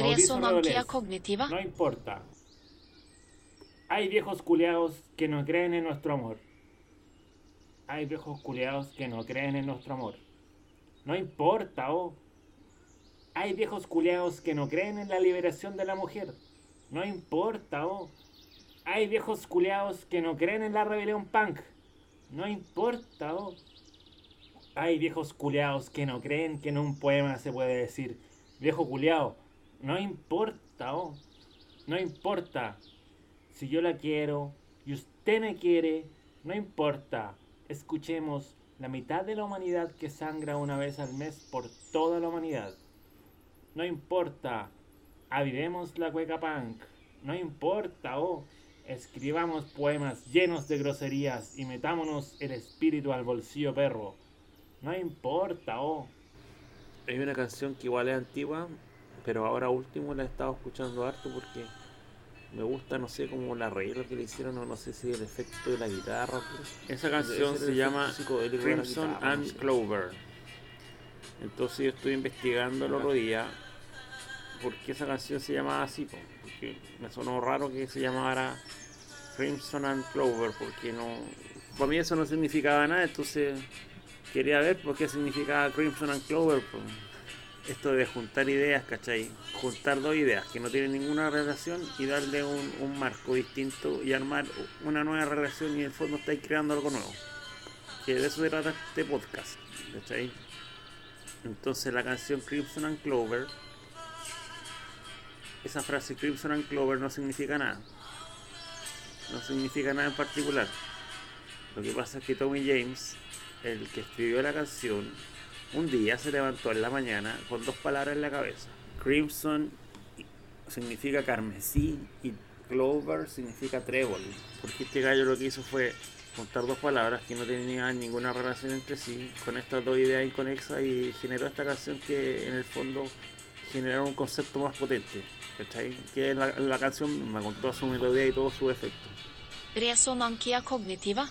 Resonancia cognitiva. No importa. Hay viejos culeados que no creen en nuestro amor. Hay viejos culeados que no creen en nuestro amor. No importa, oh. Hay viejos culeados que no creen en la liberación de la mujer. No importa, oh. Hay viejos culeados que no creen en la rebelión punk. No importa, oh. Hay viejos culeados que no creen que en un poema se puede decir viejo culeado. No importa, oh. No importa. Si yo la quiero y usted me quiere, no importa. Escuchemos la mitad de la humanidad que sangra una vez al mes por toda la humanidad. No importa. Avivemos la cueca punk. No importa, oh. Escribamos poemas llenos de groserías y metámonos el espíritu al bolsillo perro. No importa, oh. Hay una canción que igual es antigua, pero ahora último la he estado escuchando harto porque me gusta, no sé, como la arreglo que le hicieron o no sé si el efecto de la guitarra. Esa canción se llama Crimson guitarra, no and sé. Clover. Entonces yo estoy investigando el otro día por qué esa canción se llamaba así. po, Porque me sonó raro que se llamara Crimson and Clover, porque no. Para mí eso no significaba nada, entonces quería ver por qué significaba Crimson and Clover. Esto de juntar ideas, ¿cachai? Juntar dos ideas que no tienen ninguna relación y darle un, un marco distinto y armar una nueva relación y en el fondo estáis creando algo nuevo. Que de eso se trata este podcast, ¿cachai? Entonces la canción Crimson and Clover, esa frase Crimson and Clover no significa nada. No significa nada en particular. Lo que pasa es que Tommy James, el que escribió la canción, un día se levantó en la mañana con dos palabras en la cabeza. Crimson significa carmesí y Clover significa trébol. Porque este gallo lo que hizo fue juntar dos palabras que no tenían ninguna relación entre sí con estas dos ideas inconexas y generó esta canción que en el fondo generó un concepto más potente. ¿cachai? Que la, la canción misma con toda su melodía y todo su efecto. Resonancia cognitiva.